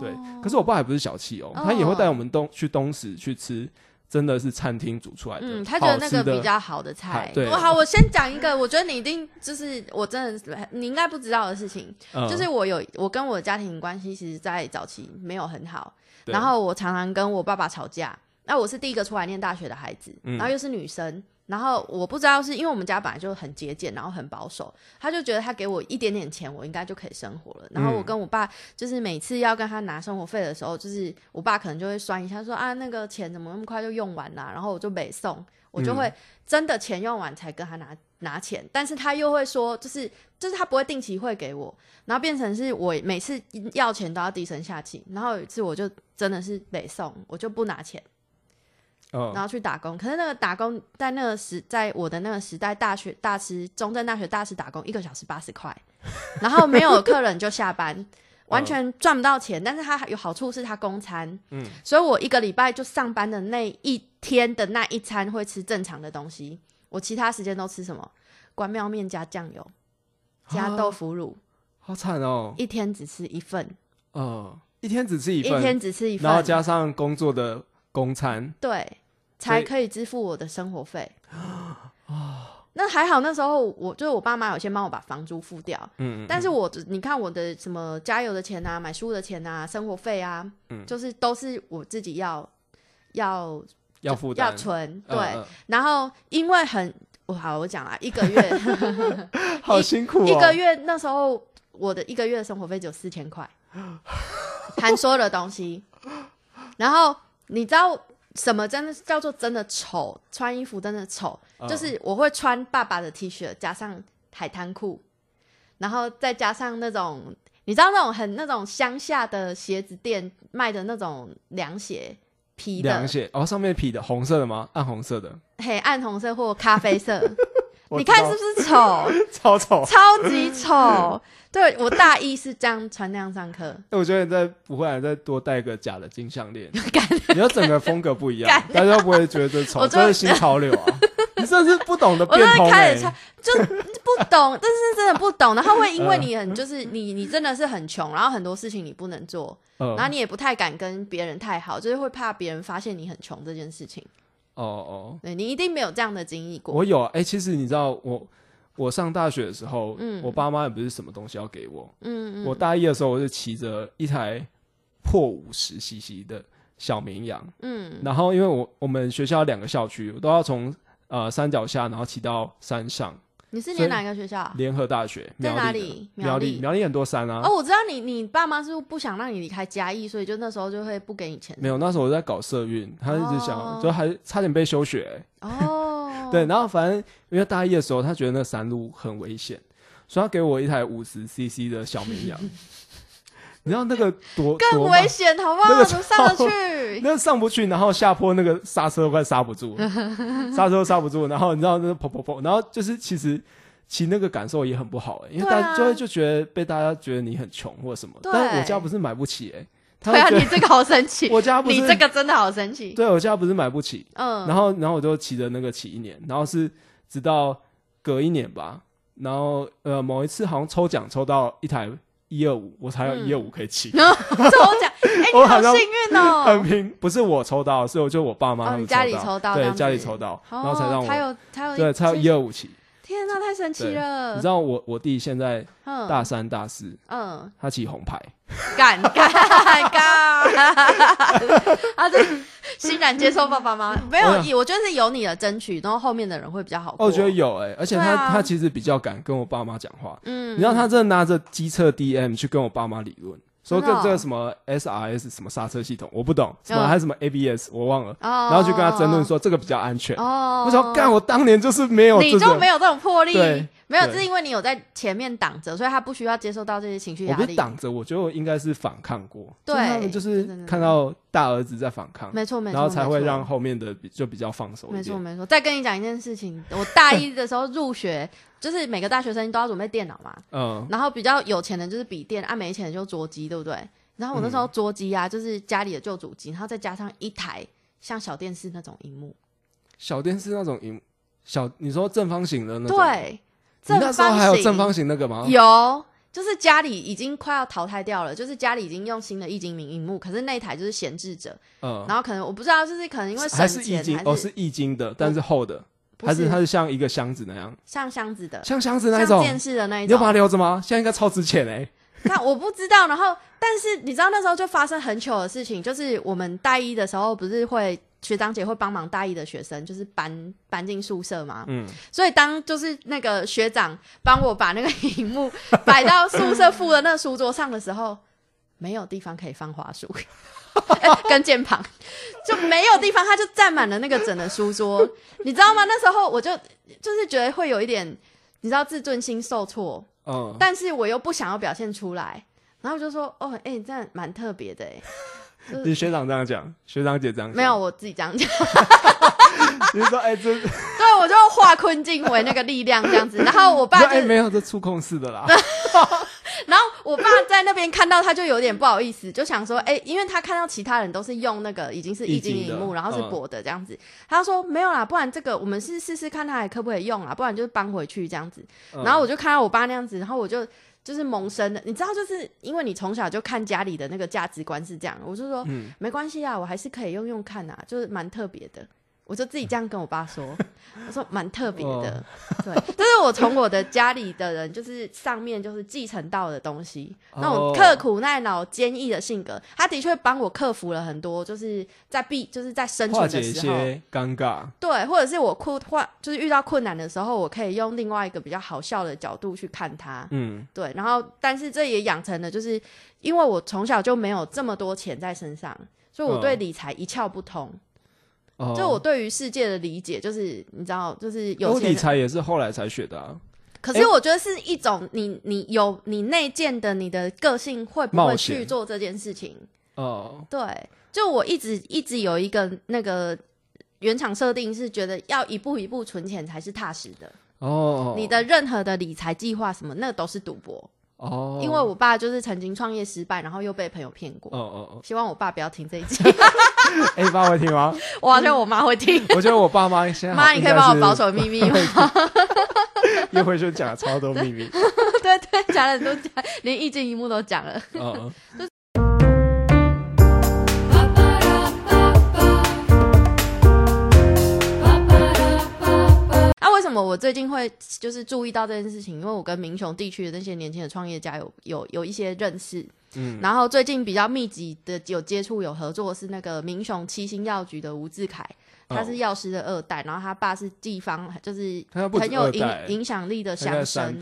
对，可是我爸也不是小气哦，他也会带我们东去东石去吃，真的是餐厅煮出来的，嗯，他觉得那个比较好的菜。对，好，我先讲一个，我觉得你一定就是我真的你应该不知道的事情，就是我有我跟我家庭关系，其实，在早期没有很好，然后我常常跟我爸爸吵架。那我是第一个出来念大学的孩子，然后又是女生。然后我不知道是因为我们家本来就很节俭，然后很保守，他就觉得他给我一点点钱，我应该就可以生活了。然后我跟我爸就是每次要跟他拿生活费的时候，就是我爸可能就会算一下，说啊那个钱怎么那么快就用完了？然后我就没送，我就会真的钱用完才跟他拿拿钱。但是他又会说，就是就是他不会定期会给我，然后变成是我每次要钱都要低声下气。然后有一次我就真的是没送，我就不拿钱。然后去打工，可是那个打工在那个时，在我的那个时代，大学大师中正大学大师打工一个小时八十块，然后没有客人就下班，完全赚不到钱。但是他有好处是他供餐，嗯，所以我一个礼拜就上班的那一天的那一餐会吃正常的东西，我其他时间都吃什么？关庙面加酱油，加豆腐乳，好惨哦！一天只吃一份，呃，一天只吃一份，一天只吃一份，然后加上工作的公餐，对。才可以支付我的生活费 那还好，那时候我就是我爸妈有先帮我把房租付掉。嗯，但是我你看我的什么加油的钱啊、买书的钱啊、生活费啊，嗯，就是都是我自己要要要付要存。对，然后因为很我好我讲啊，一个月好辛苦，一个月那时候我的一个月的生活费只有四千块，含所有的东西。然后你知道。什么真的叫做真的丑？穿衣服真的丑，就是我会穿爸爸的 T 恤，加上海滩裤，然后再加上那种你知道那种很那种乡下的鞋子店卖的那种凉鞋，皮的凉鞋哦，上面皮的红色的吗？暗红色的，嘿，暗红色或咖啡色。你看是不是丑？超丑，超级丑。对我大一是这样穿那样上课。那 我觉得你再不会再多戴个假的金项链，你要整个风格不一样，大家不会觉得丑，这是新潮流啊！你真是不懂得变通哎，就不懂，但是真的不懂。然后会因为你很就是你你真的是很穷，然后很多事情你不能做，然后你也不太敢跟别人太好，就是会怕别人发现你很穷这件事情。哦哦，对你一定没有这样的经历过。我有啊，哎，其实你知道，我我上大学的时候，嗯，我爸妈也不是什么东西要给我，嗯嗯，我大一的时候，我就骑着一台破五十 CC 的小绵羊，嗯，然后因为我我们学校两个校区，我都要从呃山脚下，然后骑到山上。你是念哪个学校？联合大学在哪里？苗栗，苗栗很多山啊。哦，我知道你，你爸妈是不想让你离开嘉义，所以就那时候就会不给你钱。没有，那时候我在搞社运，他一直想，就还差点被休学。哦，对，然后反正因为大一的时候，他觉得那山路很危险，所以他给我一台五十 CC 的小绵羊。你知道那个多更危险，好不好？那个上得去，那上不去，然后下坡那个刹车快刹不住，刹车刹不住，然后你知道那个砰砰砰，然后就是其实骑那个感受也很不好哎，因为大家就会就觉得被大家觉得你很穷或者什么，但是我家不是买不起哎，对啊，你这个好神奇，我家不是你这个真的好神奇，对我家不是买不起，嗯，然后然后我就骑着那个骑一年，然后是直到隔一年吧，然后呃某一次好像抽奖抽到一台。一二五，我才有一二五可以骑。抽奖，哎，你好幸运哦！很拼，不是我抽到，是我就我爸妈他们家里抽到，对，家里抽到，然后才让我才有才有对才有一二五骑。天哪，太神奇了！你知道我我弟现在大三大四，嗯，他骑红牌，敢敢敢，他 这欣然接受爸爸妈妈。没有，我觉得是有你的争取，然后后面的人会比较好。哦我觉得有哎，而且他他其实比较敢跟我爸妈讲话，嗯，你知道他真的拿着机测 DM 去跟我爸妈理论。说这这个什么 SRS 什么刹车系统我不懂，什么还是什么 ABS 我忘了，然后就跟他争论说这个比较安全。哦，我说干，我当年就是没有，你就没有这种魄力，没有，是因为你有在前面挡着，所以他不需要接受到这些情绪压力。我不挡着，我觉得我应该是反抗过，对，他们就是看到大儿子在反抗，没错没错，然后才会让后面的就比较放手。没错没错，再跟你讲一件事情，我大一的时候入学。就是每个大学生都要准备电脑嘛，嗯，然后比较有钱的就是笔电，啊没钱的就桌机，对不对？然后我那时候桌机啊，就是家里的旧主机，然后再加上一台像小电视那种荧幕，小电视那种荧小，你说正方形的那种，对，那时候还有正方形那个吗？有，就是家里已经快要淘汰掉了，就是家里已经用新的液晶屏荧幕，可是那台就是闲置着，嗯，然后可能我不知道，就是可能因为还是液晶，哦是液晶的，但是厚的。还是它是像一个箱子那样，像箱子的，像箱子那种电视的那一种，你要把它留着吗？现在应该超值钱哎。那我不知道。然后，但是你知道那时候就发生很糗的事情，就是我们大一的时候不是会学长姐会帮忙大一的学生，就是搬搬进宿舍嘛。嗯，所以当就是那个学长帮我把那个 荧幕摆到宿舍附的那个书桌上的时候，没有地方可以放花束 跟键盘，就没有地方，他就占满了那个整的书桌，你知道吗？那时候我就就是觉得会有一点，你知道自尊心受挫，嗯，但是我又不想要表现出来。然后就说：“哦，哎，这样蛮特别的，哎。”你学长这样讲，学长姐这样讲，没有我自己这样讲。你说：“哎，这……对，我就化困境为那个力量这样子。”然后我爸就没有这触控式的啦。然后我爸在那边看到，他就有点不好意思，就想说：“哎，因为他看到其他人都是用那个已经是液晶荧幕，然后是薄的这样子。”他说：“没有啦，不然这个我们是试试看，他还可不可以用啊？不然就搬回去这样子。”然后我就看到我爸那样子，然后我就。就是萌生的，你知道，就是因为你从小就看家里的那个价值观是这样，我就说，没关系啊，我还是可以用用看啊，就是蛮特别的。我就自己这样跟我爸说，我说蛮特别的，对，这是我从我的家里的人，就是上面就是继承到的东西，那种刻苦耐劳、坚毅的性格，他的确帮我克服了很多，就是在必就是在生存的时候尴尬，对，或者是我困或就是遇到困难的时候，我可以用另外一个比较好笑的角度去看他，嗯，对，然后但是这也养成了，就是因为我从小就没有这么多钱在身上，所以我对理财一窍不通。就我对于世界的理解，就是你知道，就是有理财也是后来才学的啊。可是我觉得是一种你你有你内建的你的个性会不会去做这件事情？哦，对，就我一直一直有一个那个原厂设定是觉得要一步一步存钱才是踏实的。哦，你的任何的理财计划什么，那都是赌博。哦，因为我爸就是曾经创业失败，然后又被朋友骗过。哦哦哦，希望我爸不要听这一集。哎，你爸会听吗？我好像我妈会听。我觉得我爸妈现在妈，你可以帮我保守秘密吗？又会就讲了超多秘密。对对，讲了都讲，连一镜一幕都讲了。嗯。为什么我最近会就是注意到这件事情？因为我跟民雄地区的那些年轻的创业家有有有一些认识，嗯，然后最近比较密集的有接触有合作是那个民雄七星药局的吴志凯，他是药师的二代，然后他爸是地方就是很有影影响力的乡绅，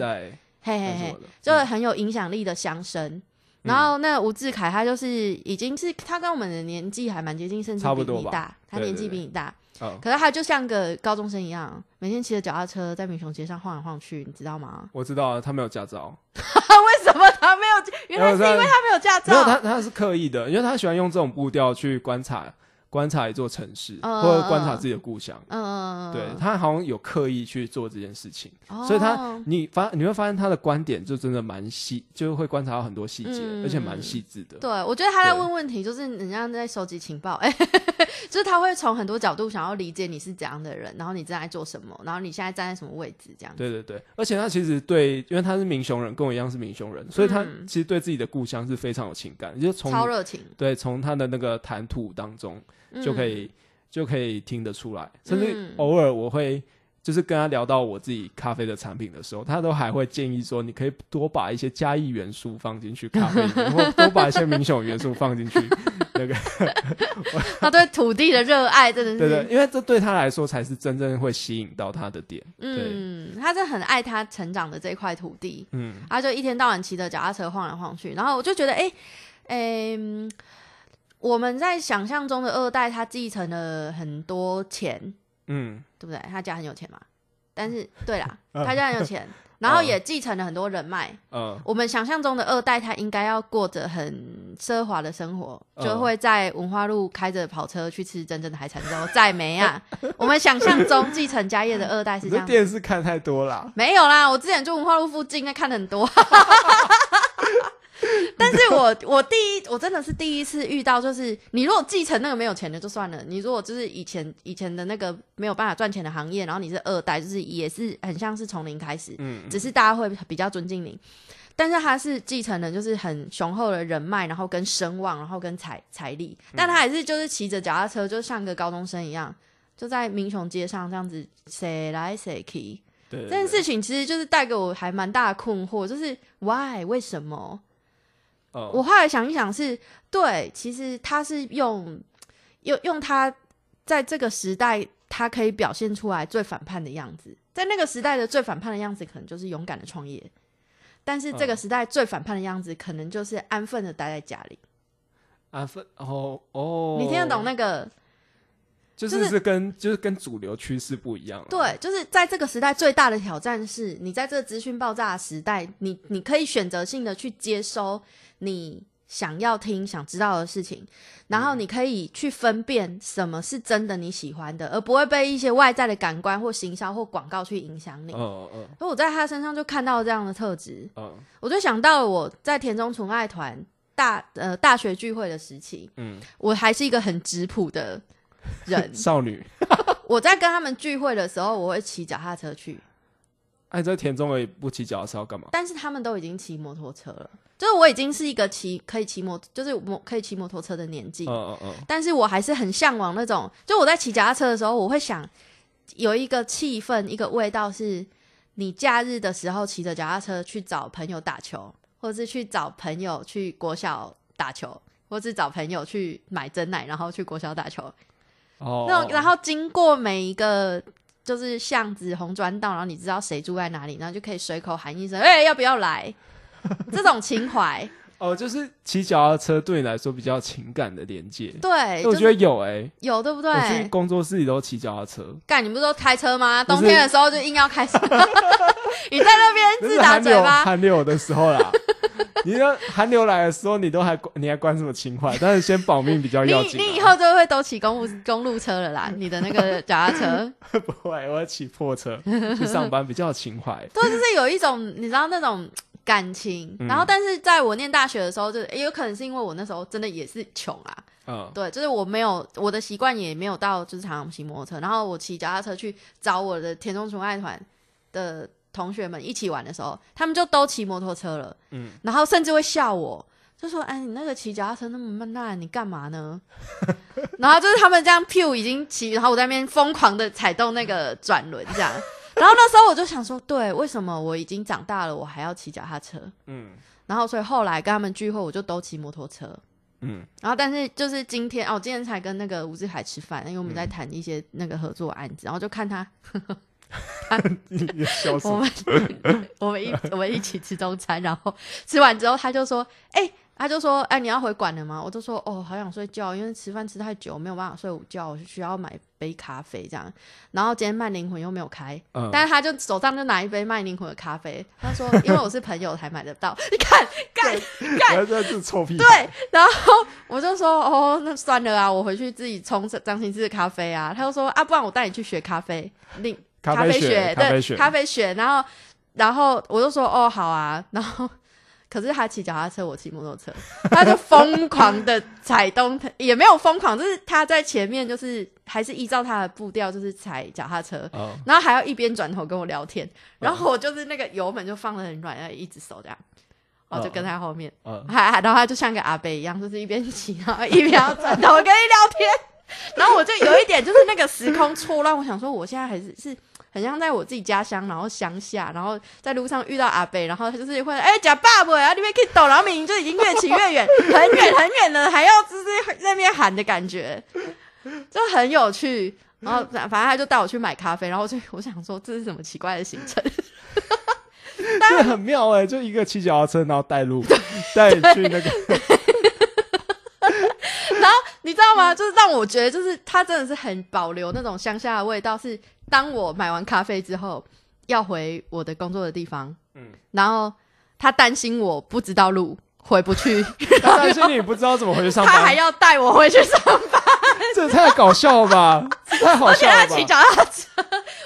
嘿嘿嘿，就是很有影响力的乡绅。然后那吴志凯他就是已经是他跟我们的年纪还蛮接近，甚至比你大，他年纪比你大。可是他就像个高中生一样，每天骑着脚踏车在民雄街上晃来晃去，你知道吗？我知道，他没有驾照。为什么他没有？原来是因为他没有驾照。没有，他他是刻意的，因为他喜欢用这种步调去观察。观察一座城市，或者观察自己的故乡，嗯，对他好像有刻意去做这件事情，所以他你发你会发现他的观点就真的蛮细，就会观察到很多细节，而且蛮细致的。对，我觉得他在问问题，就是人家在收集情报，哎，就是他会从很多角度想要理解你是怎样的人，然后你正在做什么，然后你现在站在什么位置，这样。对对对，而且他其实对，因为他是民雄人，跟我一样是民雄人，所以他其实对自己的故乡是非常有情感，就从超热情，对，从他的那个谈吐当中。就可以就可以听得出来，甚至偶尔我会就是跟他聊到我自己咖啡的产品的时候，他都还会建议说，你可以多把一些嘉义元素放进去咖啡，然后多把一些明雄元素放进去。那个他对土地的热爱真的是对对，因为这对他来说才是真正会吸引到他的点。嗯，他是很爱他成长的这块土地。嗯，他就一天到晚骑着脚踏车晃来晃去，然后我就觉得，哎，哎。我们在想象中的二代，他继承了很多钱，嗯，对不对？他家很有钱嘛。但是，对啦，他家很有钱，然后也继承了很多人脉。嗯，我们想象中的二代，他应该要过着很奢华的生活，就会在文化路开着跑车去吃真正的海产粥。再没啊，我们想象中继承家业的二代是这样。电视看太多啦，没有啦，我之前住文化路附近，那看的很多。但是我我第一我真的是第一次遇到，就是你如果继承那个没有钱的就算了，你如果就是以前以前的那个没有办法赚钱的行业，然后你是二代，就是也是很像是从零开始，嗯，只是大家会比较尊敬你。但是他是继承了就是很雄厚的人脉，然后跟声望，然后跟财财力，但他还是就是骑着脚踏车，就像个高中生一样，就在民雄街上这样子谁来谁去。对这件事情其实就是带给我还蛮大的困惑，就是 why 为什么？我后来想一想，是对，其实他是用用用他在这个时代，他可以表现出来最反叛的样子。在那个时代的最反叛的样子，可能就是勇敢的创业；但是这个时代最反叛的样子，可能就是安分的待在家里。安分哦哦，你听得懂那个？就是是跟就是跟主流趋势不一样。对，就是在这个时代最大的挑战是，你在这个资讯爆炸的时代，你你可以选择性的去接收你想要听、想知道的事情，然后你可以去分辨什么是真的你喜欢的，而不会被一些外在的感官或行销或广告去影响你。嗯嗯。所以我在他身上就看到这样的特质。嗯。我就想到我在田中纯爱团大呃大学聚会的时期，嗯，我还是一个很质朴的。人 少女，我在跟他们聚会的时候，我会骑脚踏车去。哎，在田中而已，不骑脚踏车要干嘛？但是他们都已经骑摩托车了，就是我已经是一个骑可以骑摩，就是摩可以骑摩托车的年纪。嗯嗯嗯。但是我还是很向往那种，就我在骑脚踏车的时候，我会想有一个气氛，一个味道，是你假日的时候骑着脚踏车去找朋友打球，或者是去找朋友去国小打球，或是找朋友去买真奶，然后去国小打球。哦，那种然后经过每一个就是巷子红砖道，然后你知道谁住在哪里，然后就可以随口喊一声：“哎，要不要来？” 这种情怀 哦，就是骑脚踏车对你来说比较情感的连接。对，我觉得有哎，有对不对？我去工作室里都骑脚踏车。干，你不是都开车吗？冬天的时候就硬要开车。你在那边自打嘴巴，寒流的时候啦。你说寒流来的时候，你都还你还关什么情怀？但是先保命比较要紧。你你以后就会都骑公路公路车了啦，你的那个脚踏车。不会，我要骑破车去上班，比较情怀。对，就是有一种你知道那种感情。然后，但是在我念大学的时候，就也有可能是因为我那时候真的也是穷啊。嗯，对，就是我没有我的习惯，也没有到就是常常骑摩托车。然后我骑脚踏车去找我的田中纯爱团的。同学们一起玩的时候，他们就都骑摩托车了，嗯，然后甚至会笑我，就说：“哎，你那个骑脚踏车那么慢，你干嘛呢？” 然后就是他们这样 P 已经骑，然后我在那边疯狂的踩动那个转轮这样，然后那时候我就想说，对，为什么我已经长大了，我还要骑脚踏车？嗯，然后所以后来跟他们聚会，我就都骑摩托车，嗯，然后但是就是今天哦，今天才跟那个吴志海吃饭，因为我们在谈一些那个合作案子，然后就看他。我们我们一我们一起吃中餐，然后吃完之后，他就说：“哎，他就说，哎，你要回馆了吗？”我就说：“哦，好想睡觉，因为吃饭吃太久，没有办法睡午觉，我需要买杯咖啡这样。然后今天慢灵魂又没有开，但是他就手上就拿一杯慢灵魂的咖啡，他说：因为我是朋友才买得到。你看，干干，这是臭屁。对，然后我就说：哦，那算了啊，我回去自己冲张新志的咖啡啊。他就说：啊，不然我带你去学咖啡，另。”咖啡学，对，咖啡学，然后，然后我就说，哦，好啊，然后，可是他骑脚踏车，我骑摩托车，他就疯狂的踩动，也没有疯狂，就是他在前面，就是还是依照他的步调，就是踩脚踏车，然后还要一边转头跟我聊天，然后我就是那个油门就放的很软，要一直手这样，我就跟他后面，还还，然后他就像个阿伯一样，就是一边骑，然后一边要转头跟你聊天，然后我就有一点就是那个时空错乱，我想说我现在还是是。很像在我自己家乡，然后乡下，然后在路上遇到阿贝，然后他就是会哎假爸爸然后，那边可以抖，然后明明就已经越骑越远，很远很远了，还要就是那边喊的感觉，就很有趣。然后反正他就带我去买咖啡，然后就我想说这是什么奇怪的行程，但很妙哎，就一个骑脚踏车，然后带路 带去那个。你知道吗？就是让我觉得，就是他真的是很保留那种乡下的味道。是当我买完咖啡之后，要回我的工作的地方，嗯，然后他担心我不知道路回不去，担心你不知道怎么回去上班，他还要带我回去上班，这太搞笑了吧？太好笑了吧？骑脚踏车，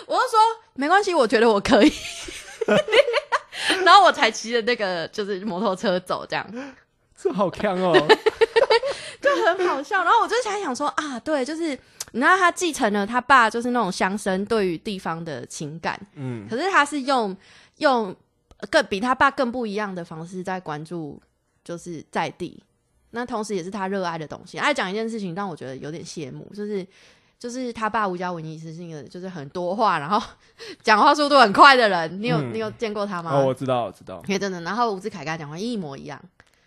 我就说没关系，我觉得我可以，然后我才骑着那个就是摩托车走，这样，这好强哦。就很好笑，然后我就想想说啊，对，就是你知道他继承了他爸就是那种乡绅对于地方的情感，嗯，可是他是用用更比他爸更不一样的方式在关注，就是在地，那同时也是他热爱的东西。爱讲一件事情让我觉得有点羡慕，就是就是他爸吴家文医师是一个就是很多话，然后 讲话速度很快的人，你有你有见过他吗？哦，我知道，我知道，真的，然后吴志凯跟他讲话一模一样。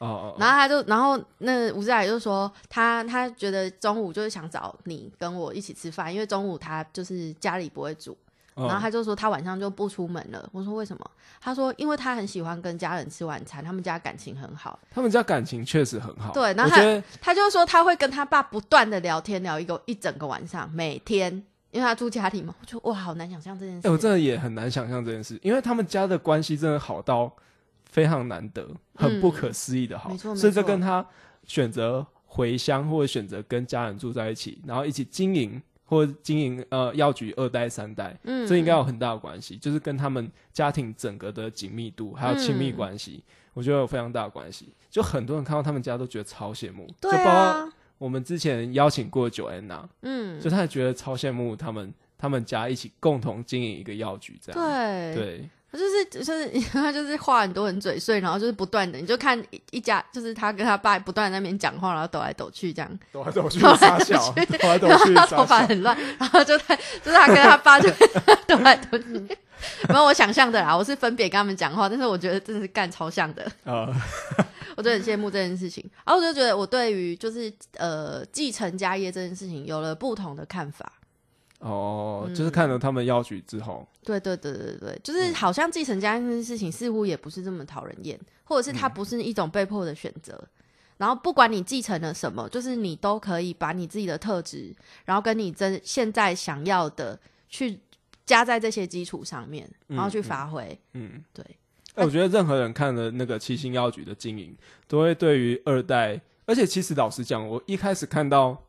哦，然后他就，然后那吴志海就说，他他觉得中午就是想找你跟我一起吃饭，因为中午他就是家里不会煮，然后他就说他晚上就不出门了。我说为什么？他说因为他很喜欢跟家人吃晚餐，他们家感情很好。他们家感情确实很好。对，然后他他就说他会跟他爸不断的聊天，聊一个一整个晚上，每天，因为他住家里嘛。我觉得哇，好难想象这件事。哎，我真的也很难想象这件事，因为他们家的关系真的好到。非常难得，很不可思议的好，所以这跟他选择回乡或者选择跟家人住在一起，然后一起经营或者经营呃药局二代三代，嗯，这应该有很大的关系，就是跟他们家庭整个的紧密度还有亲密关系，我觉得有非常大的关系。就很多人看到他们家都觉得超羡慕，就包括我们之前邀请过九安娜，嗯，就他也觉得超羡慕他们他们家一起共同经营一个药局这样，对。对。就是就是 他就是话很多很嘴碎，然后就是不断的，你就看一一家就是他跟他爸不断在那边讲话，然后抖来抖去这样，抖来抖去，抖来抖去，抖来抖去，他头发很乱，然后就他就是他跟他爸就 抖来抖去，没有我想象的啦，我是分别跟他们讲话，但是我觉得真的是干超像的啊，我就很羡慕这件事情，然后我就觉得我对于就是呃继承家业这件事情有了不同的看法。哦，就是看了他们要举之后，对对对对对，就是好像继承家业这件事情似乎也不是这么讨人厌，或者是它不是一种被迫的选择。然后不管你继承了什么，就是你都可以把你自己的特质，然后跟你真现在想要的去加在这些基础上面，然后去发挥。嗯，对。哎，我觉得任何人看了那个七星药局的经营，都会对于二代，而且其实老实讲，我一开始看到。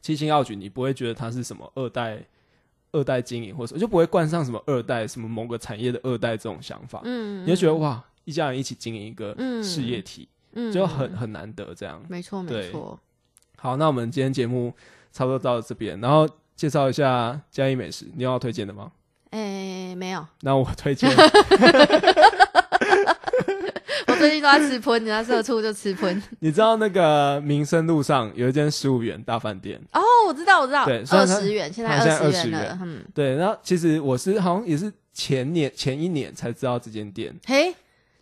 七星奥局，你不会觉得它是什么二代、二代经营，或者就不会冠上什么二代、什么某个产业的二代这种想法。嗯，你就觉得哇，一家人一起经营一个事业体，嗯，就很很难得这样。没错，没错。好，那我们今天节目差不多到这边，然后介绍一下嘉义美食，你有要推荐的吗？诶，没有。那我推荐。最近都在吃喷，人家社畜就吃喷。你知道那个民生路上有一间十五元大饭店？哦，我知道，我知道。对，二十元，现在二十元了。嗯，对。然后其实我是好像也是前年前一年才知道这间店。嘿，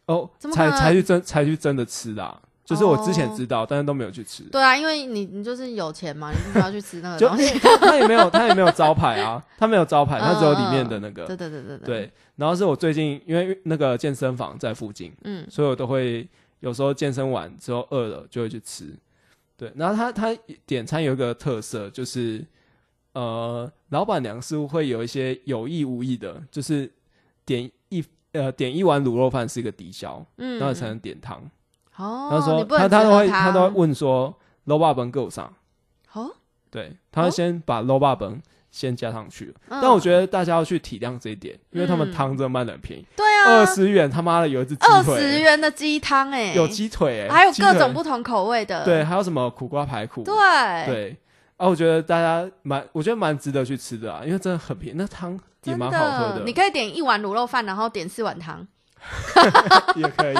哦，才才去真才去真的吃的。就是我之前知道，但是都没有去吃。对啊，因为你你就是有钱嘛，你必须要去吃那个东西。他也没有，他也没有招牌啊，他没有招牌，他只有里面的那个。对对对对对。然后是我最近因为那个健身房在附近，嗯，所以我都会有时候健身完之后饿了就会去吃。对，然后他他点餐有一个特色，就是呃，老板娘似乎会有一些有意无意的，就是点一呃点一碗卤肉饭是一个抵消，嗯，然后才能点汤。哦，他说他他都会他都会问说，low 霸本够上？哦，对，他会先把 low 霸本先加上去。但我觉得大家要去体谅这一点，因为他们汤真的卖的很便宜。对啊，二十元他妈的有一只鸡腿，二十元的鸡汤哎，有鸡腿哎，还有各种不同口味的。对，还有什么苦瓜排骨？对对，啊，我觉得大家蛮，我觉得蛮值得去吃的啊，因为真的很便宜，那汤也蛮好喝的。你可以点一碗卤肉饭，然后点四碗汤。也可以，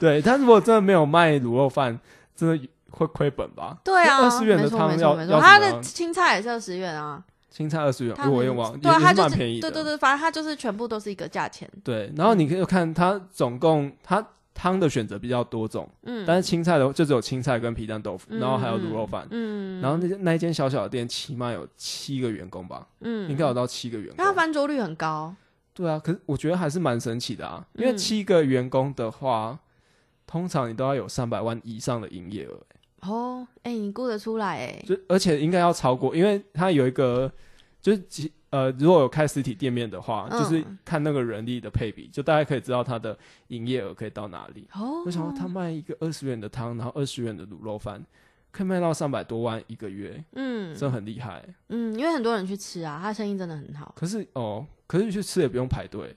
对，但如果真的没有卖卤肉饭，真的会亏本吧？对啊，二十元的汤要要他的青菜也是二十元啊，青菜二十元，我也忘，对，它蛮便宜的。对对对，反正它就是全部都是一个价钱。对，然后你可以看它总共它汤的选择比较多种，嗯，但是青菜的就只有青菜跟皮蛋豆腐，然后还有卤肉饭，嗯，然后那那一间小小的店起码有七个员工吧，嗯，应该有到七个员工，它翻桌率很高。对啊，可是我觉得还是蛮神奇的啊，因为七个员工的话，通常你都要有三百万以上的营业额。哦，哎，你估得出来哎？就而且应该要超过，因为他有一个，就是呃，如果有开实体店面的话，就是看那个人力的配比，就大家可以知道他的营业额可以到哪里。哦，我想说他卖一个二十元的汤，然后二十元的卤肉饭。可以卖到三百多万一个月，嗯，真的很厉害。嗯，因为很多人去吃啊，他生意真的很好。可是哦，可是你去吃也不用排队。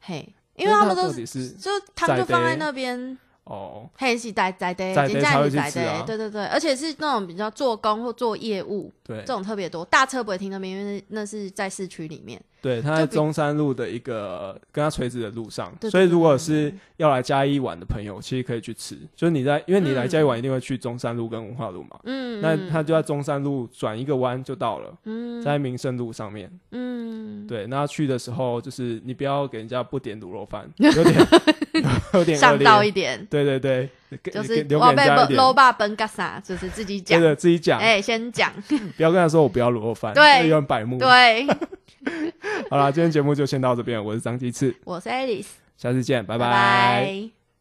嘿，因为他们都是就他们就放在那边。哦，嘿，是在在的，在在在的，对对对，而且是那种比较做工或做业务，对，这种特别多。大车不会停那边，因为那是在市区里面。对，他在中山路的一个跟他垂直的路上，所以如果是要来嘉义玩的朋友，其实可以去吃。就是你在，因为你来嘉义玩一定会去中山路跟文化路嘛，嗯，那他就在中山路转一个弯就到了，嗯，在民生路上面，嗯，对，那去的时候就是你不要给人家不点卤肉饭，有点。有点上道一点。对对对，就是我被 low 爸崩嘎啥，就是自己讲，自己讲。哎，先讲，不要跟他说我不要卤肉饭，对，有点百目。对，好了，今天节目就先到这边，我是张鸡翅，我是 Alice，下次见，拜拜。